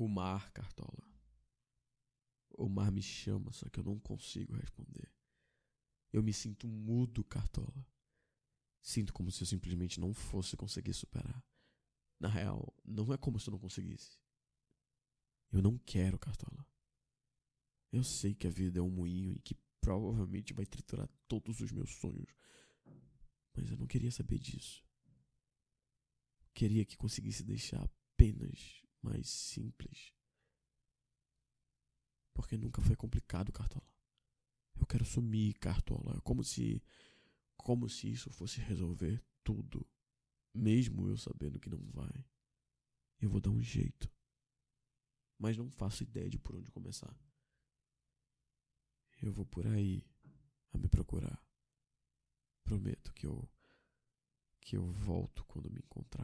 O mar, Cartola. O mar me chama, só que eu não consigo responder. Eu me sinto mudo, Cartola. Sinto como se eu simplesmente não fosse conseguir superar. Na real, não é como se eu não conseguisse. Eu não quero, Cartola. Eu sei que a vida é um moinho e que provavelmente vai triturar todos os meus sonhos. Mas eu não queria saber disso. Queria que conseguisse deixar apenas mais simples. Porque nunca foi complicado, Cartola. Eu quero sumir, Cartola. É como se. Como se isso fosse resolver tudo. Mesmo eu sabendo que não vai. Eu vou dar um jeito. Mas não faço ideia de por onde começar. Eu vou por aí a me procurar. Prometo que eu. que eu volto quando me encontrar.